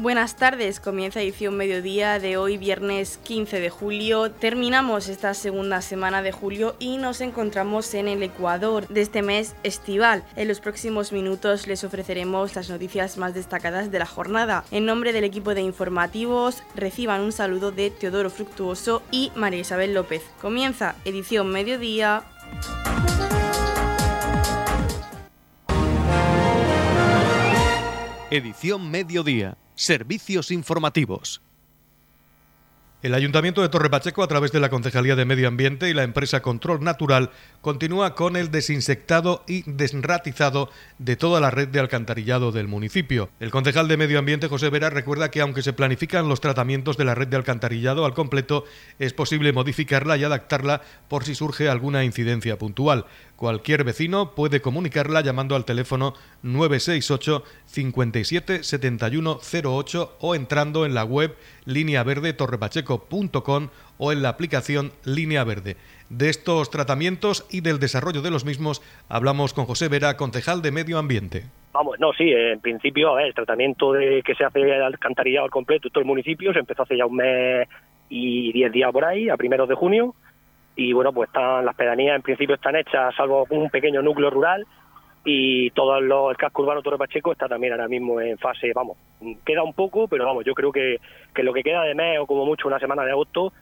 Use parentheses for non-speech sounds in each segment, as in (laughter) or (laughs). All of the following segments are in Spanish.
Buenas tardes, comienza edición mediodía de hoy, viernes 15 de julio. Terminamos esta segunda semana de julio y nos encontramos en el Ecuador de este mes estival. En los próximos minutos les ofreceremos las noticias más destacadas de la jornada. En nombre del equipo de informativos, reciban un saludo de Teodoro Fructuoso y María Isabel López. Comienza edición mediodía. Edición mediodía. Servicios informativos. El Ayuntamiento de Torre Pacheco, a través de la Concejalía de Medio Ambiente y la empresa Control Natural, continúa con el desinsectado y desratizado de toda la red de alcantarillado del municipio. El concejal de Medio Ambiente, José Vera, recuerda que aunque se planifican los tratamientos de la red de alcantarillado al completo, es posible modificarla y adaptarla por si surge alguna incidencia puntual. Cualquier vecino puede comunicarla llamando al teléfono 968 57 71 08 o entrando en la web lineaverdetorrepacheco.com o en la aplicación Línea Verde. De estos tratamientos y del desarrollo de los mismos hablamos con José Vera, concejal de Medio Ambiente. Vamos, no, sí, en principio el tratamiento de que se hace el alcantarillado al completo en todo el municipio se empezó hace ya un mes y diez días por ahí, a primeros de junio, y bueno, pues están las pedanías en principio están hechas, salvo un pequeño núcleo rural, y todo el casco urbano Torre Pacheco está también ahora mismo en fase, vamos, queda un poco, pero vamos, yo creo que, que lo que queda de mes o como mucho una semana de agosto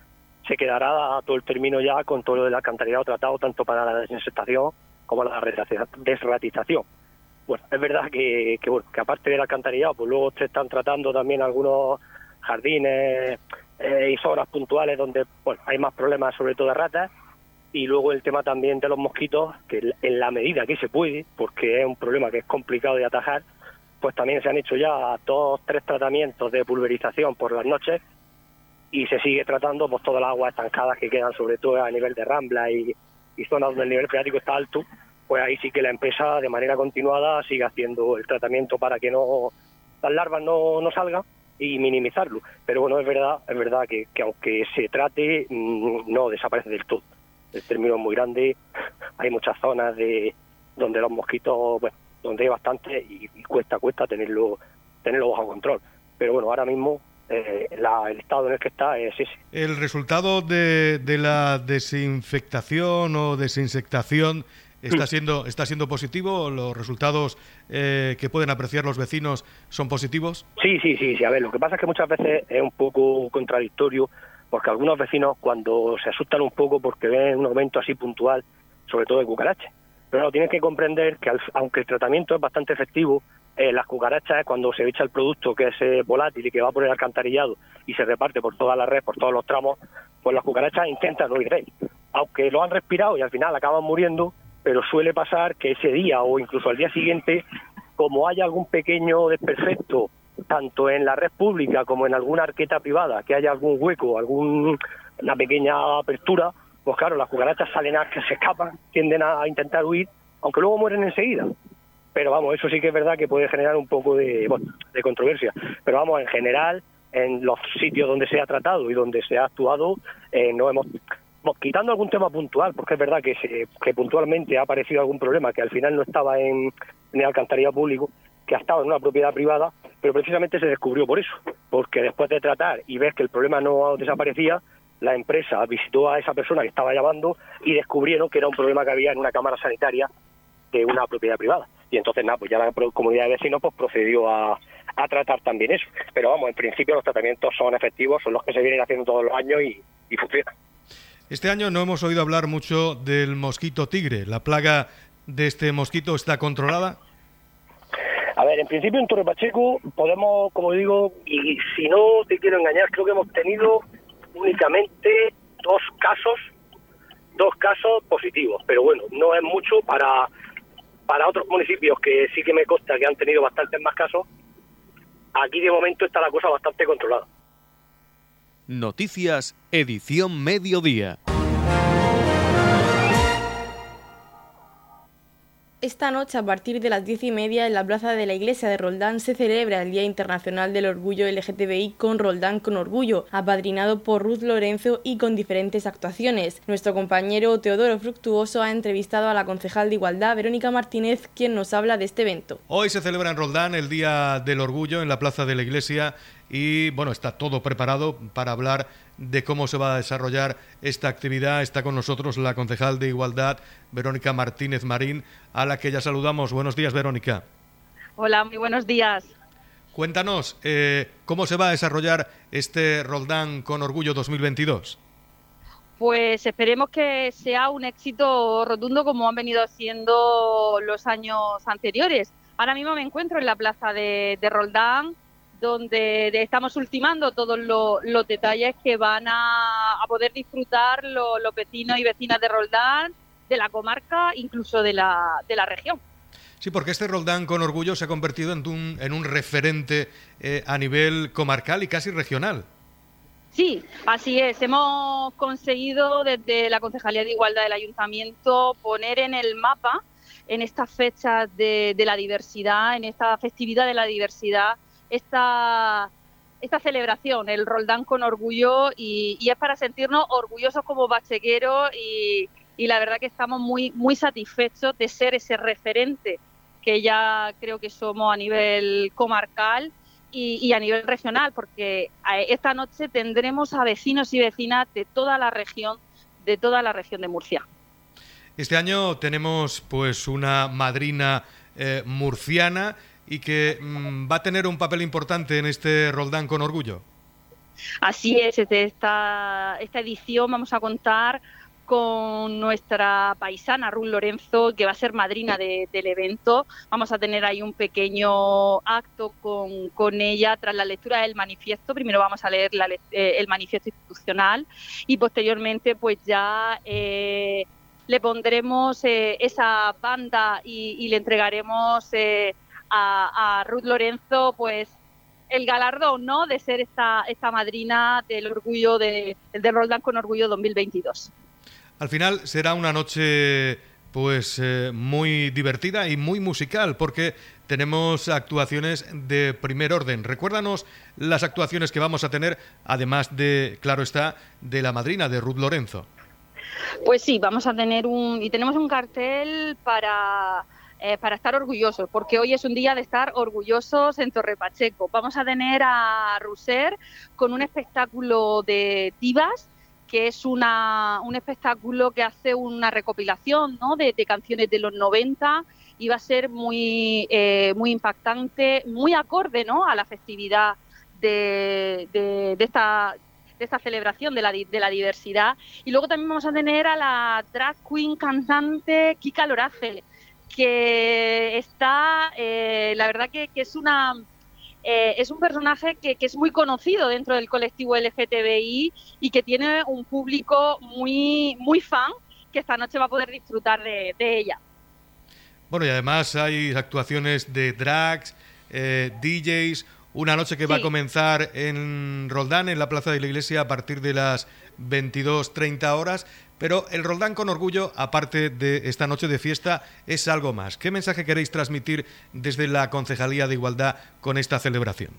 se quedará a todo el término ya con todo lo del alcantarillado tratado tanto para la desinsectación como la desratización. Bueno, es verdad que, que, bueno, que aparte del alcantarillado, pues luego se están tratando también algunos jardines eh, y zonas puntuales donde bueno, hay más problemas, sobre todo de ratas, y luego el tema también de los mosquitos, que en la medida que se puede, porque es un problema que es complicado de atajar, pues también se han hecho ya dos, tres tratamientos de pulverización por las noches y se sigue tratando pues todas las aguas estancadas que quedan sobre todo a nivel de rambla y, zonas donde el nivel freático está alto, pues ahí sí que la empresa de manera continuada sigue haciendo el tratamiento para que no las larvas no, no salgan y minimizarlo. Pero bueno, es verdad, es verdad que, que aunque se trate, mm, no desaparece del todo. El término es muy grande, (laughs) hay muchas zonas de donde los mosquitos, bueno, donde hay bastante y, cuesta, cuesta tenerlo, tenerlo bajo control. Pero bueno, ahora mismo eh, el estado en el que está es ese. El resultado de, de la desinfectación o desinsectación está siendo está siendo positivo los resultados eh, que pueden apreciar los vecinos son positivos sí sí sí sí a ver lo que pasa es que muchas veces es un poco contradictorio porque algunos vecinos cuando se asustan un poco porque ven un aumento así puntual sobre todo de cucarachas. Pero no, tienes que comprender que aunque el tratamiento es bastante efectivo eh, las cucarachas cuando se echa el producto que es eh, volátil y que va por el alcantarillado y se reparte por toda la red por todos los tramos pues las cucarachas intentan huir de él aunque lo han respirado y al final acaban muriendo pero suele pasar que ese día o incluso al día siguiente, como haya algún pequeño desperfecto, tanto en la red pública como en alguna arqueta privada, que haya algún hueco, alguna pequeña apertura, pues claro, las cucarachas salen a que se escapan, tienden a intentar huir, aunque luego mueren enseguida. Pero vamos, eso sí que es verdad que puede generar un poco de, de controversia. Pero vamos, en general, en los sitios donde se ha tratado y donde se ha actuado, eh, no hemos quitando algún tema puntual, porque es verdad que, que puntualmente ha aparecido algún problema que al final no estaba en, en el alcantarillado público, que ha estado en una propiedad privada, pero precisamente se descubrió por eso, porque después de tratar y ver que el problema no desaparecía, la empresa visitó a esa persona que estaba llamando y descubrieron que era un problema que había en una cámara sanitaria de una propiedad privada. Y entonces, nada, pues ya la comunidad de vecinos pues procedió a, tratar también eso. Pero vamos, en principio los tratamientos son efectivos, son los que se vienen haciendo todos los años y, y funcionan. Este año no hemos oído hablar mucho del mosquito tigre. ¿La plaga de este mosquito está controlada? A ver, en principio en Torre Pacheco podemos, como digo, y si no te quiero engañar, creo que hemos tenido únicamente dos casos, dos casos positivos, pero bueno, no es mucho para, para otros municipios que sí que me consta que han tenido bastantes más casos. Aquí de momento está la cosa bastante controlada. Noticias, edición mediodía. Esta noche a partir de las diez y media en la plaza de la iglesia de Roldán se celebra el Día Internacional del Orgullo LGTBI con Roldán con Orgullo, apadrinado por Ruth Lorenzo y con diferentes actuaciones. Nuestro compañero Teodoro Fructuoso ha entrevistado a la concejal de Igualdad, Verónica Martínez, quien nos habla de este evento. Hoy se celebra en Roldán el Día del Orgullo en la plaza de la iglesia y bueno, está todo preparado para hablar de cómo se va a desarrollar esta actividad. Está con nosotros la concejal de Igualdad, Verónica Martínez Marín, a la que ya saludamos. Buenos días, Verónica. Hola, muy buenos días. Cuéntanos, eh, ¿cómo se va a desarrollar este Roldán con Orgullo 2022? Pues esperemos que sea un éxito rotundo como han venido siendo los años anteriores. Ahora mismo me encuentro en la plaza de, de Roldán, donde estamos ultimando todos los detalles que van a, poder disfrutar los, vecinos y vecinas de Roldán, de la comarca, incluso de la, de la región. Sí, porque este Roldán con orgullo se ha convertido en un, en un referente eh, a nivel comarcal y casi regional. Sí, así es. Hemos conseguido desde la Concejalía de Igualdad del Ayuntamiento poner en el mapa, en estas fechas de, de la diversidad, en esta festividad de la diversidad, esta, esta celebración, el Roldán con orgullo, y, es para sentirnos orgullosos como bachequeros y, la verdad que estamos muy, muy satisfechos de ser ese referente que ya creo que somos a nivel comarcal y, a nivel regional, porque esta noche tendremos a vecinos y vecinas de toda la región, de toda la región de Murcia. Este año tenemos pues una madrina eh, murciana y que mm, va a tener un papel importante en este Roldán con orgullo. Así es, desde esta, esta edición vamos a contar con nuestra paisana Ruth Lorenzo, que va a ser madrina del evento. Vamos a tener ahí un pequeño acto con, con ella tras la lectura del manifiesto. Primero vamos a leer eh, el manifiesto institucional y posteriormente pues ya eh, le pondremos eh, esa banda y, y le entregaremos a, Ruth Lorenzo, pues el galardón, ¿no? De ser esta, esta madrina del orgullo de, del Roldán con Orgullo 2022. Al final será una noche pues eh, muy divertida y muy musical porque tenemos actuaciones de primer orden. Recuérdanos las actuaciones que vamos a tener, además de, claro está, de la madrina de Ruth Lorenzo. Pues sí, vamos a tener un y tenemos un cartel para eh, para estar orgullosos, porque hoy es un día de estar orgullosos en Torre Pacheco. Vamos a tener a Ruser con un espectáculo de divas que es una, un espectáculo que hace una recopilación ¿no? de, canciones de los 90 y va a ser muy, eh, muy impactante, muy acorde ¿no? a la festividad de, de, esta, de esta celebración de la, de la diversidad. Y luego también vamos a tener a la drag queen cantante Kika Lorace, que está, eh, la verdad que, es una... Eh, es un personaje que, es muy conocido dentro del colectivo LGTBI y que tiene un público muy, muy fan que esta noche va a poder disfrutar de, ella. Bueno, y además hay actuaciones de drags, eh, DJs, una noche que va a comenzar en Roldán, en la Plaza de la Iglesia, a partir de las 22.30 horas. Pero el Roldán con orgullo, aparte de esta noche de fiesta, es algo más. ¿Qué mensaje queréis transmitir desde la Concejalía de Igualdad con esta celebración?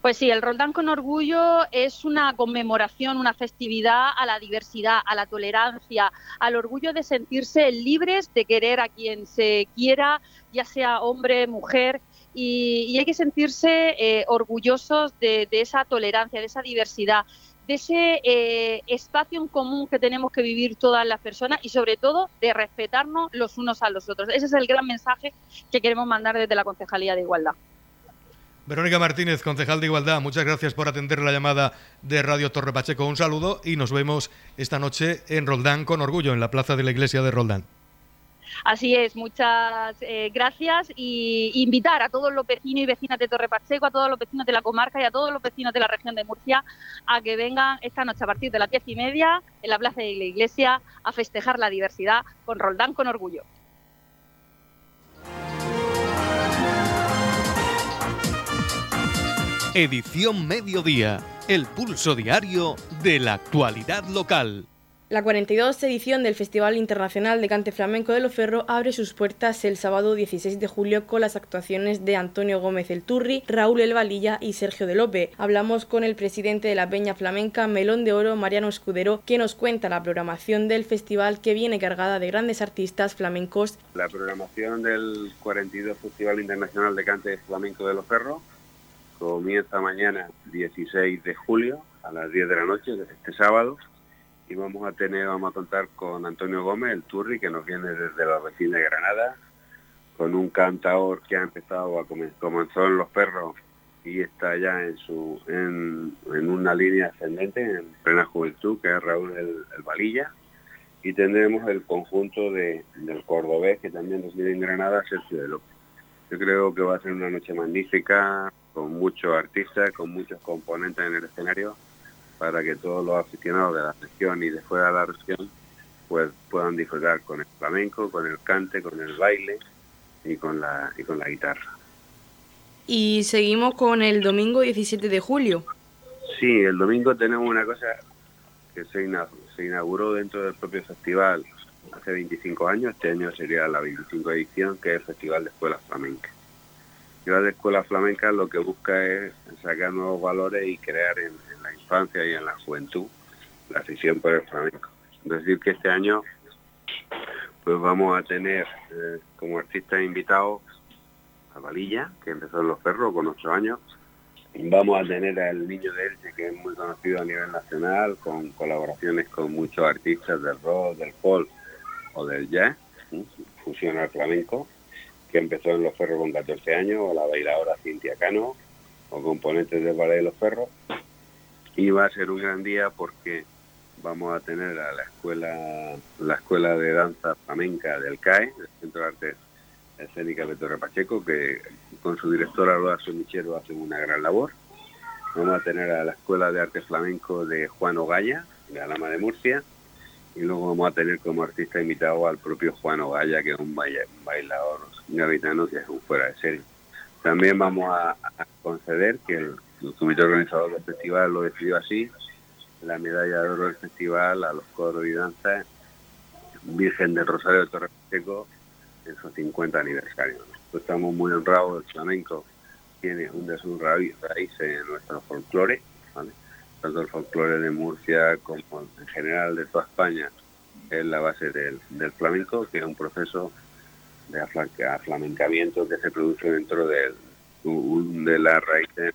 Pues sí, el Roldán con Orgullo es una conmemoración, una festividad a la diversidad, a la tolerancia, al orgullo de sentirse libres de querer a quien se quiera, ya sea hombre, mujer, y, hay que sentirse eh, orgullosos de esa tolerancia, de esa diversidad de ese eh, espacio en común que tenemos que vivir todas las personas y sobre todo de respetarnos los unos a los otros. Ese es el gran mensaje que queremos mandar desde la Concejalía de Igualdad. Verónica Martínez, concejal de Igualdad, muchas gracias por atender la llamada de Radio Torre Pacheco. Un saludo y nos vemos esta noche en Roldán con orgullo, en la plaza de la iglesia de Roldán. Así es, muchas eh, gracias y invitar a todos los vecinos y vecinas de Torre Pacheco, a todos los vecinos de la comarca y a todos los vecinos de la región de Murcia a que vengan esta noche a partir de las diez y media en la plaza de la iglesia a festejar la diversidad con Roldán con orgullo. Edición Mediodía, el pulso diario de la actualidad local. La 42 edición del Festival Internacional de Cante Flamenco de Loferro abre sus puertas el sábado 16 de julio con las actuaciones de Antonio Gómez El Turri, Raúl El Valilla y Sergio de Lope. Hablamos con el presidente de la Peña Flamenca Melón de Oro, Mariano Escudero, que nos cuenta la programación del festival que viene cargada de grandes artistas flamencos. La programación del 42 Festival Internacional de Cante Flamenco de Loferro comienza mañana 16 de julio a las 10 de la noche, este sábado y vamos a tener, vamos a contar con Antonio Gómez, el Turri, que nos viene desde la vecina de Granada, con un cantador que ha empezado a comenzó en Los Perros y está ya en su en, una línea ascendente, en plena juventud, que es Raúl el, Valilla, y tendremos el conjunto de, del cordobés que también reside en Granada, Sergio de López. Yo creo que va a ser una noche magnífica, con muchos artistas, con muchos componentes en el escenario, para que todos los aficionados de la región y de fuera de la región pues puedan disfrutar con el flamenco, con el cante, con el baile y con la, y con la guitarra. Y seguimos con el domingo 17 de julio. Sí, el domingo tenemos una cosa que se, inauguró dentro del propio festival hace 25 años, este año sería la 25 edición, que es el Festival de Escuelas Flamencas. El Festival de Escuelas Flamencas lo que busca es sacar nuevos valores y crear en, la infancia y en la juventud la afición por el flamenco. Es decir, que este año pues vamos a tener eh, como artista invitado a Valilla, que empezó en Los Perros con ocho años. Vamos a tener al Niño de Elche, que es muy conocido a nivel nacional, con colaboraciones con muchos artistas del rock, del folk o del jazz, fusión al flamenco, que empezó en Los Perros con 14 años, o la bailadora Cintia Cano, o componentes del Ballet de Los Perros, y va a ser un gran día porque vamos a tener a la escuela la escuela de danza flamenca del CAE, del Centro de Artes Escénicas de Torre Pacheco, que con su directora Loa Michero hacen una gran labor. Vamos a tener a la Escuela de Arte Flamenco de Juan Ogaya, de Alama de Murcia, y luego vamos a tener como artista invitado al propio Juan Ogaya, que es un bailador gavitano que es un fuera de serie. También vamos a conceder que el el comité organizador del festival lo decidió así, la medalla de oro del festival a los coros y danzas Virgen del Rosario de Torre Pacheco en su 50 aniversario. estamos muy honrados, el flamenco tiene un de sus raíces en nuestro folclore, tanto el folclore de Murcia como en general de toda España es la base del, flamenco, que es un proceso de aflamencamiento que se produce dentro de, de las raíces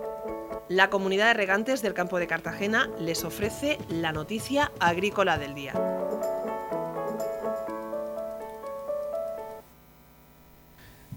La comunidad de regantes del campo de Cartagena les ofrece la noticia agrícola del día.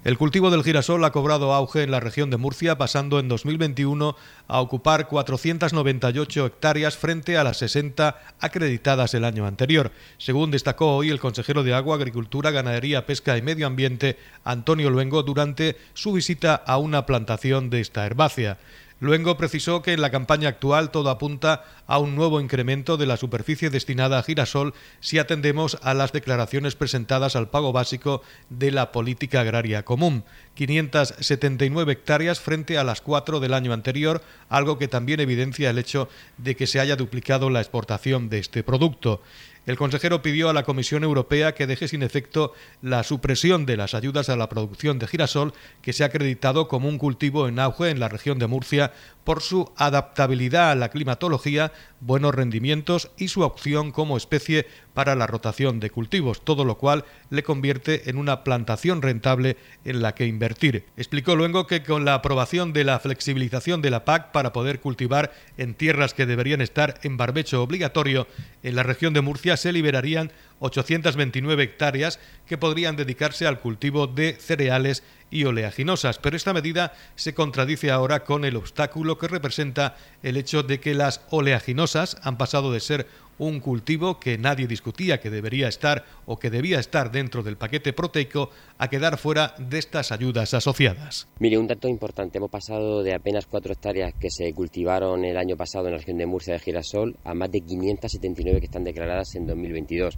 El cultivo del girasol ha cobrado auge en la región de Murcia, pasando en 2021 a ocupar 498 hectáreas frente a las 60 acreditadas el año anterior, según destacó hoy el consejero de Agua, Agricultura, Ganadería, Pesca y Medio Ambiente, Antonio Luengo, durante su visita a una plantación de esta herbácea. Luengo precisó que en la campaña actual todo apunta a un nuevo incremento de la superficie destinada a girasol si atendemos a las declaraciones presentadas al pago básico de la política agraria común. 579 hectáreas frente a las 4 del año anterior, algo que también evidencia el hecho de que se haya duplicado la exportación de este producto. El consejero pidió a la Comisión Europea que deje sin efecto la supresión de las ayudas a la producción de girasol, que se ha acreditado como un cultivo en auge en la región de Murcia por su adaptabilidad a la climatología, buenos rendimientos y su opción como especie para la rotación de cultivos, todo lo cual le convierte en una plantación rentable en la que invertir. Explicó luego que con la aprobación de la flexibilización de la PAC para poder cultivar en tierras que deberían estar en barbecho obligatorio, en la región de Murcia se liberarían 829 hectáreas que podrían dedicarse al cultivo de cereales y oleaginosas, pero esta medida se contradice ahora con el obstáculo que representa el hecho de que las oleaginosas han pasado de ser un cultivo que nadie discutía que debería estar o que debía estar dentro del paquete proteico a quedar fuera de estas ayudas asociadas. Mire, un dato importante, hemos pasado de apenas cuatro hectáreas que se cultivaron el año pasado en la región de Murcia de girasol a más de 579 que están declaradas en 2022.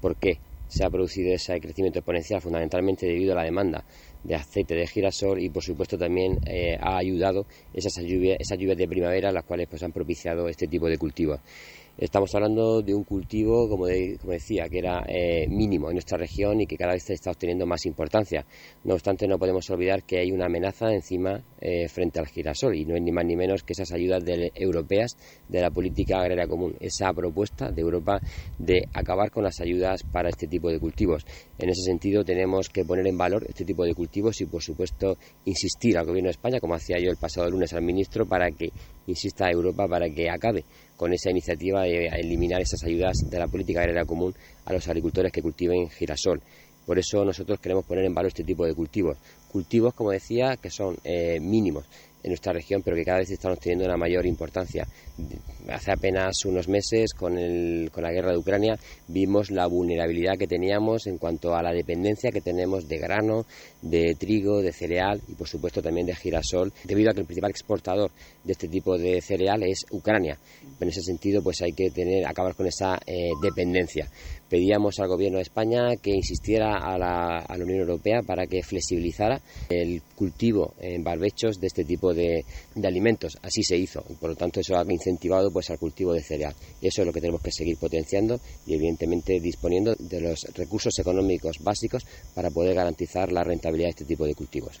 ¿Por qué? Se ha producido ese crecimiento exponencial fundamentalmente debido a la demanda de aceite de girasol y por supuesto también eh, ha ayudado esas lluvias, de primavera las cuales pues han propiciado este tipo de cultivos. Estamos hablando de un cultivo, como, decía, que era eh, mínimo en nuestra región y que cada vez está obteniendo más importancia. No obstante, no podemos olvidar que hay una amenaza encima eh, frente al girasol y no es ni más ni menos que esas ayudas europeas de la política agraria común, esa propuesta de Europa de acabar con las ayudas para este tipo de cultivos. En ese sentido, tenemos que poner en valor este tipo de cultivos y, por supuesto, insistir al Gobierno de España, como hacía yo el pasado lunes al ministro, para que insista a Europa para que acabe con esa iniciativa de eliminar esas ayudas de la política agraria común a los agricultores que cultiven girasol. Por eso nosotros queremos poner en valor este tipo de cultivos. Cultivos, como decía, que son eh, mínimos en nuestra región, pero que cada vez estamos teniendo una mayor importancia. Hace apenas unos meses, con, el, con la guerra de Ucrania, vimos la vulnerabilidad que teníamos en cuanto a la dependencia que tenemos de grano, de trigo, de cereal y, por supuesto, también de girasol, debido a que el principal exportador de este tipo de cereal es Ucrania. En ese sentido, pues hay que tener, acabar con esa eh, dependencia pedíamos al Gobierno de España que insistiera a la, Unión Europea para que flexibilizara el cultivo en barbechos de este tipo de, alimentos. Así se hizo por lo tanto eso ha incentivado pues al cultivo de cereal. Y eso es lo que tenemos que seguir potenciando y evidentemente disponiendo de los recursos económicos básicos para poder garantizar la rentabilidad de este tipo de cultivos.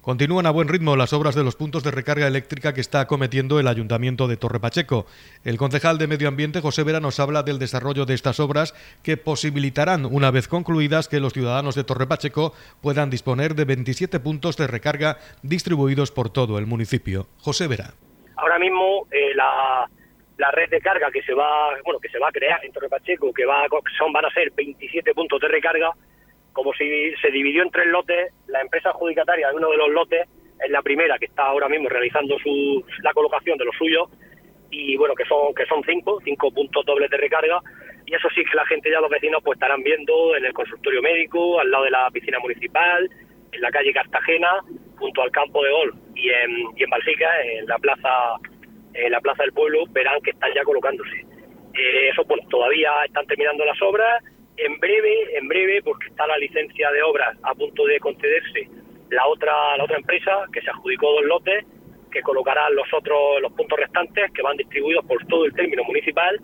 Continúan a buen ritmo las obras de los puntos de recarga eléctrica que está acometiendo el Ayuntamiento de Torre Pacheco. El concejal de Medio Ambiente, José Vera, nos habla del desarrollo de estas obras que posibilitarán, una vez concluidas, que los ciudadanos de Torre Pacheco puedan disponer de 27 puntos de recarga distribuidos por todo el municipio. José Vera. Ahora mismo eh, la, red de carga que se va, bueno, que se va a crear en Torre Pacheco, que va, son, van a ser 27 puntos de recarga, como si se dividió en tres lotes, la empresa adjudicataria de uno de los lotes es la primera que está ahora mismo realizando su, la colocación de los suyos y bueno que son que son cinco cinco puntos dobles de recarga y eso sí que la gente ya los vecinos pues estarán viendo en el consultorio médico al lado de la piscina municipal en la calle Cartagena junto al campo de golf y en, y en Balsica en la plaza en la plaza del pueblo verán que están ya colocándose. Eh, eso pues todavía están terminando las obras en breve, en breve, porque está la licencia de obras a punto de concederse la otra, la otra empresa que se adjudicó dos lotes, que colocará los otros, los puntos restantes que van distribuidos por todo el término municipal.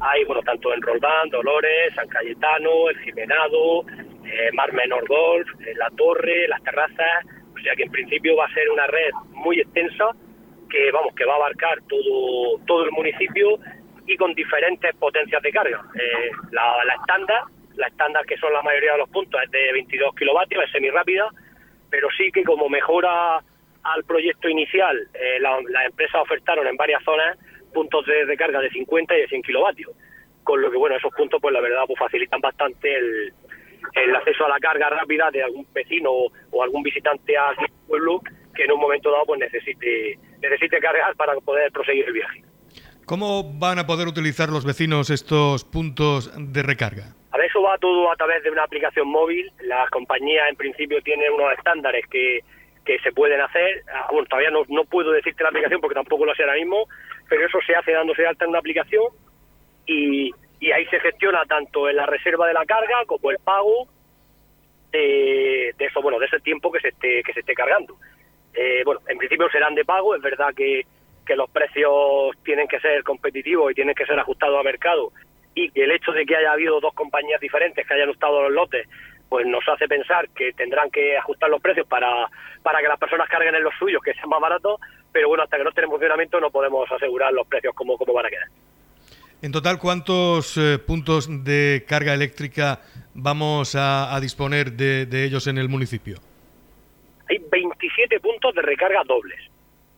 Hay, bueno, tanto en Roldán, Dolores, San Cayetano, El Jimenado, eh, Mar Menor Golf, eh, La Torre, Las Terrazas, o sea que en principio va a ser una red muy extensa que, vamos, que va a abarcar todo, todo el municipio y con diferentes potencias de carga. Eh, la, estándar, la estándar que son la mayoría de los puntos es de 22 kilovatios, es semi-rápida, pero sí que como mejora al proyecto inicial, eh, las empresas ofertaron en varias zonas puntos de recarga de 50 y de 100 kilovatios, con lo que bueno, esos puntos pues la verdad pues facilitan bastante el, el acceso a la carga rápida de algún vecino o, algún visitante al pueblo que en un momento dado pues necesite necesite cargar para poder proseguir el viaje. ¿Cómo van a poder utilizar los vecinos estos puntos de recarga? A ver, eso va todo a través de una aplicación móvil. Las compañías en principio tienen unos estándares que, que se pueden hacer. Ah, bueno, todavía no, no puedo decirte la aplicación porque tampoco lo sé ahora mismo, pero eso se hace dándose de alta en una aplicación y, y ahí se gestiona tanto en la reserva de la carga como el pago de, eso, bueno, de ese tiempo que se esté, que se esté cargando. Eh, bueno, en principio serán de pago, es verdad que que los precios tienen que ser competitivos y tienen que ser ajustados a mercado y que el hecho de que haya habido dos compañías diferentes que hayan estado los lotes pues nos hace pensar que tendrán que ajustar los precios para, para que las personas carguen en los suyos, que sean más baratos, pero bueno, hasta que no estén en funcionamiento no podemos asegurar los precios como, como van a quedar. En total, ¿cuántos eh, puntos de carga eléctrica vamos a, disponer de, ellos en el municipio? Hay 27 puntos de recarga dobles.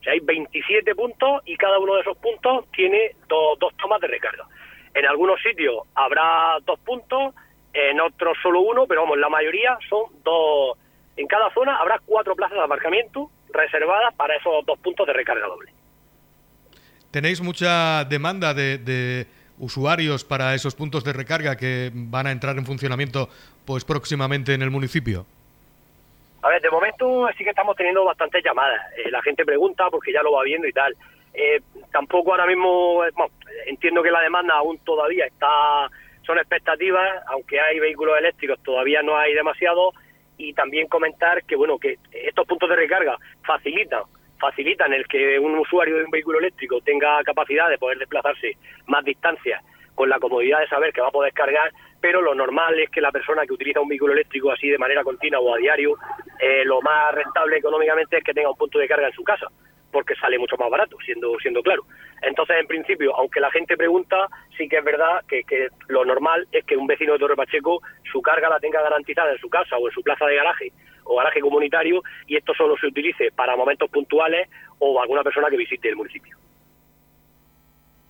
Sea, hay 27 puntos y cada uno de esos puntos tiene dos tomas de recarga. En algunos sitios habrá dos puntos, en otros solo uno, pero vamos, la mayoría son dos. En cada zona habrá cuatro plazas de aparcamiento reservadas para esos dos puntos de recarga doble. ¿Tenéis mucha demanda de, usuarios para esos puntos de recarga que van a entrar en funcionamiento pues próximamente en el municipio? A ver, de momento sí que estamos teniendo bastantes llamadas. Eh, la gente pregunta porque ya lo va viendo y tal. Eh, tampoco ahora mismo, eh, entiendo que la demanda aún todavía está, son expectativas, aunque hay vehículos eléctricos todavía no hay demasiado. Y también comentar que bueno que estos puntos de recarga facilitan facilitan el que un usuario de un vehículo eléctrico tenga capacidad de poder desplazarse más distancias con la comodidad de saber que va a poder cargar, pero lo normal es que la persona que utiliza un vehículo eléctrico así de manera continua o a diario, eh, lo más rentable económicamente es que tenga un punto de carga en su casa, porque sale mucho más barato, siendo, siendo claro. Entonces, en principio, aunque la gente pregunta, sí que es verdad que, que lo normal es que un vecino de Torre Pacheco su carga la tenga garantizada en su casa o en su plaza de garaje o garaje comunitario y esto solo se utilice para momentos puntuales o alguna persona que visite el municipio.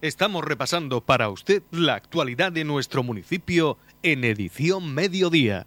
Estamos repasando para usted la actualidad de nuestro municipio en edición mediodía.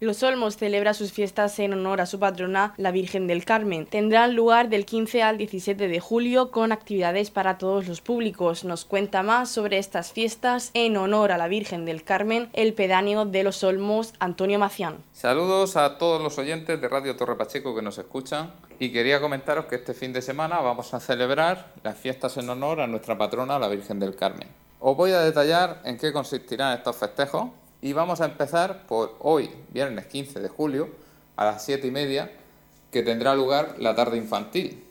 Los Olmos celebra sus fiestas en honor a su patrona, la Virgen del Carmen. Tendrán lugar del 15 al 17 de julio con actividades para todos los públicos. Nos cuenta más sobre estas fiestas en honor a la Virgen del Carmen el pedáneo de Los Olmos, Antonio Macián. Saludos a todos los oyentes de Radio Torre Pacheco que nos escuchan y quería comentaros que este fin de semana vamos a celebrar las fiestas en honor a nuestra patrona, la Virgen del Carmen. Os voy a detallar en qué consistirán estos festejos y vamos a empezar por hoy, viernes 15 de julio, a las 7 y media, que tendrá lugar la tarde infantil,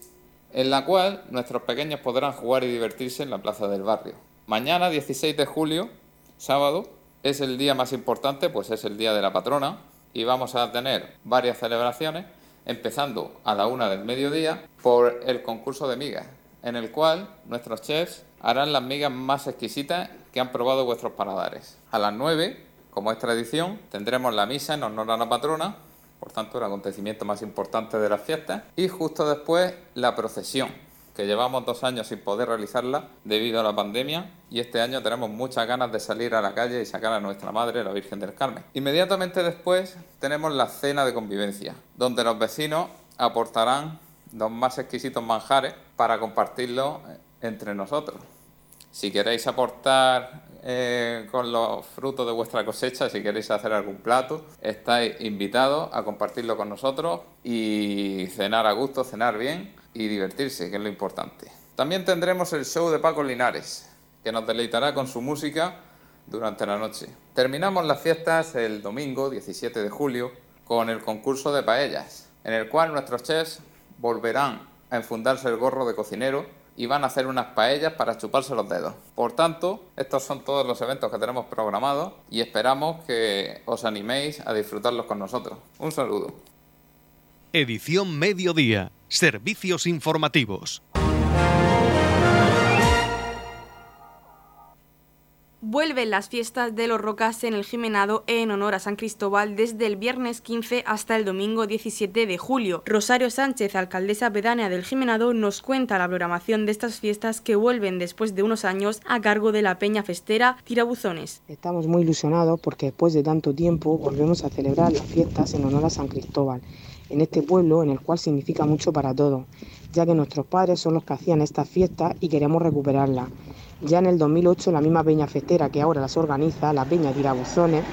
en la cual nuestros pequeños podrán jugar y divertirse en la plaza del barrio. Mañana, 16 de julio, sábado, es el día más importante, pues es el día de la patrona, y vamos a tener varias celebraciones, empezando a la una del mediodía por el concurso de migas, en el cual nuestros chefs harán las migas más exquisitas que han probado vuestros paladares. A las 9 como es tradición, tendremos la misa en honor a la patrona, por tanto el acontecimiento más importante de las fiestas, y justo después la procesión, que llevamos dos años sin poder realizarla debido a la pandemia y este año tenemos muchas ganas de salir a la calle y sacar a nuestra Madre, la Virgen del Carmen. Inmediatamente después tenemos la cena de convivencia, donde los vecinos aportarán los más exquisitos manjares para compartirlo entre nosotros. Si queréis aportar eh, con los frutos de vuestra cosecha, si queréis hacer algún plato, estáis invitados a compartirlo con nosotros y cenar a gusto, cenar bien y divertirse, que es lo importante. También tendremos el show de Paco Linares, que nos deleitará con su música durante la noche. Terminamos las fiestas el domingo 17 de julio con el concurso de paellas, en el cual nuestros chefs volverán a enfundarse el gorro de cocinero y van a hacer unas paellas para chuparse los dedos. Por tanto, estos son todos los eventos que tenemos programados y esperamos que os animéis a disfrutarlos con nosotros. Un saludo. Edición Mediodía. Servicios informativos. Vuelven las fiestas de los Rocas en el Jimenado en honor a San Cristóbal desde el viernes 15 hasta el domingo 17 de julio. Rosario Sánchez, alcaldesa pedánea del Jimenado, nos cuenta la programación de estas fiestas que vuelven después de unos años a cargo de la Peña Festera Tirabuzones. Estamos muy ilusionados porque después de tanto tiempo volvemos a celebrar las fiestas en honor a San Cristóbal, en este pueblo en el cual significa mucho para todos, ya que nuestros padres son los que hacían estas fiestas y queremos recuperarlas. Ya en el 2008 la misma peña festera que ahora las organiza, la peña Tirabuzones,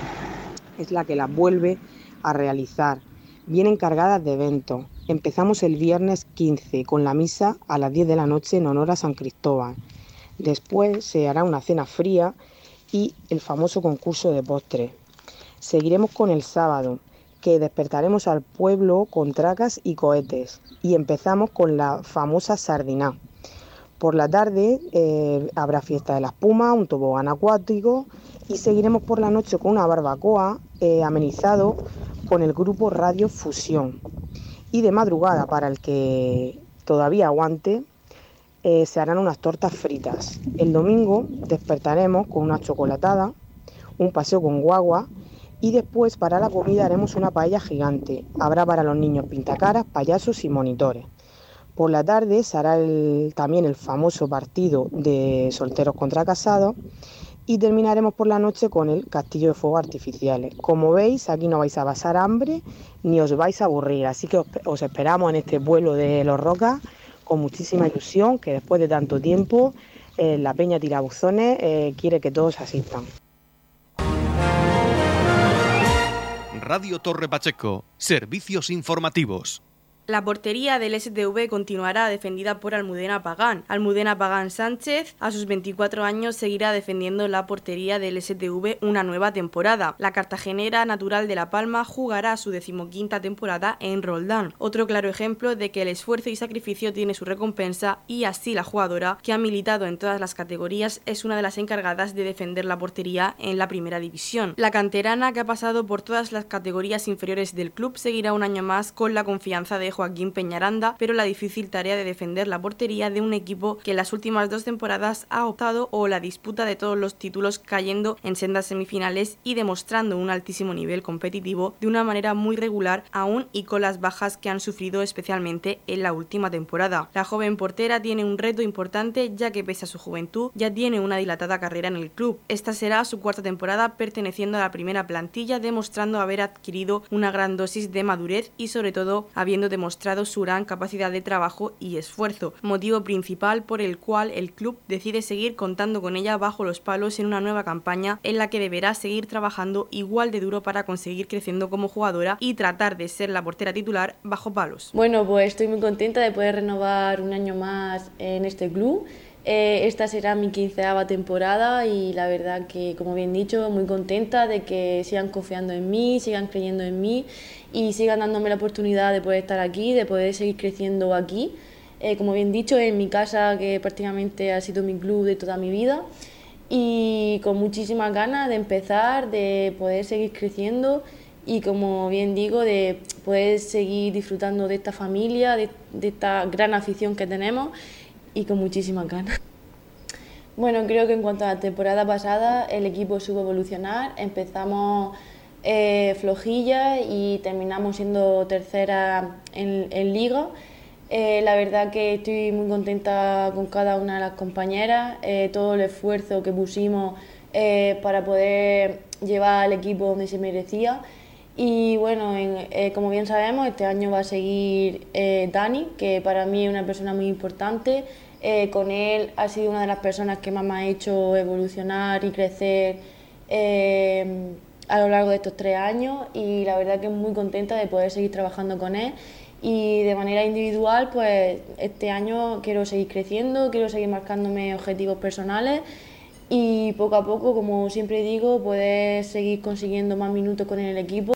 es la que las vuelve a realizar. Vienen cargadas de eventos. Empezamos el viernes 15 con la misa a las 10 de la noche en honor a San Cristóbal. Después se hará una cena fría y el famoso concurso de postres. Seguiremos con el sábado, que despertaremos al pueblo con tracas y cohetes. Y empezamos con la famosa sardina. Por la tarde eh, habrá fiesta de la espuma, un tobogán acuático y seguiremos por la noche con una barbacoa eh, amenizado con el grupo Radio Fusión. Y de madrugada, para el que todavía aguante, eh, se harán unas tortas fritas. El domingo despertaremos con una chocolatada, un paseo con guagua y después para la comida haremos una paella gigante. Habrá para los niños pintacaras, payasos y monitores. Por la tarde se hará también el famoso partido de solteros contra casados y terminaremos por la noche con el castillo de fuegos artificiales. Como veis, aquí no vais a pasar hambre ni os vais a aburrir, así que os, esperamos en este vuelo de los rocas con muchísima ilusión, que después de tanto tiempo eh, la Peña Tirabuzones eh, quiere que todos asistan. Radio Torre Pacheco, servicios informativos. La portería del STV continuará defendida por Almudena Pagán. Almudena Pagán Sánchez, a sus 24 años, seguirá defendiendo la portería del STV una nueva temporada. La cartagenera natural de La Palma jugará su decimoquinta temporada en Roldán. Otro claro ejemplo de que el esfuerzo y sacrificio tiene su recompensa y así la jugadora, que ha militado en todas las categorías, es una de las encargadas de defender la portería en la primera división. La canterana, que ha pasado por todas las categorías inferiores del club, seguirá un año más con la confianza de Joaquín Peñaranda, pero la difícil tarea de defender la portería de un equipo que en las últimas dos temporadas ha optado o la disputa de todos los títulos cayendo en sendas semifinales y demostrando un altísimo nivel competitivo de una manera muy regular aún y con las bajas que han sufrido especialmente en la última temporada. La joven portera tiene un reto importante ya que pese a su juventud ya tiene una dilatada carrera en el club. Esta será su cuarta temporada perteneciendo a la primera plantilla demostrando haber adquirido una gran dosis de madurez y sobre todo habiendo demostrado su gran capacidad de trabajo y esfuerzo, motivo principal por el cual el club decide seguir contando con ella bajo los palos en una nueva campaña en la que deberá seguir trabajando igual de duro para conseguir creciendo como jugadora y tratar de ser la portera titular bajo palos. Bueno, pues estoy muy contenta de poder renovar un año más en este club. Eh, esta será mi quinceava temporada y la verdad que, como bien dicho, muy contenta de que sigan confiando en mí, sigan creyendo en mí y sigan dándome la oportunidad de poder estar aquí, de poder seguir creciendo aquí. Eh, como bien dicho, en mi casa, que prácticamente ha sido mi club de toda mi vida y con muchísimas ganas de empezar, de poder seguir creciendo y como bien digo, de poder seguir disfrutando de esta familia, de, de esta gran afición que tenemos y con muchísimas ganas. Bueno, creo que en cuanto a la temporada pasada, el equipo supo evolucionar. Empezamos eh, flojilla y terminamos siendo tercera en, liga. Eh, la verdad que estoy muy contenta con cada una de las compañeras, eh, todo el esfuerzo que pusimos para poder llevar al equipo donde se merecía. Y bueno, como bien sabemos, este año va a seguir Dani, que para mí es una persona muy importante. Eh, con él ha sido una de las personas que más me ha hecho evolucionar y crecer eh, a lo largo de estos tres años. Y la verdad que muy contenta de poder seguir trabajando con él. Y de manera individual pues este año quiero seguir creciendo, quiero seguir marcándome objetivos personales. Y poco a poco, como siempre digo, poder seguir consiguiendo más minutos con el equipo.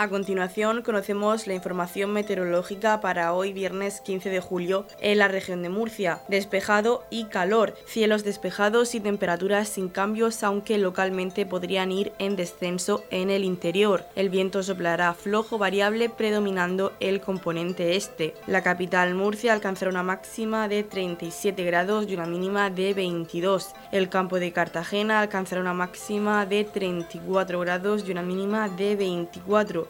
A continuación conocemos la información meteorológica para hoy viernes 15 de julio en la región de Murcia. Despejado y calor, cielos despejados y temperaturas sin cambios aunque localmente podrían ir en descenso en el interior. El viento soplará flojo variable predominando el componente este. La capital Murcia alcanzará una máxima de 37 grados y una mínima de 22. El campo de Cartagena alcanzará una máxima de 34 grados y una mínima de 24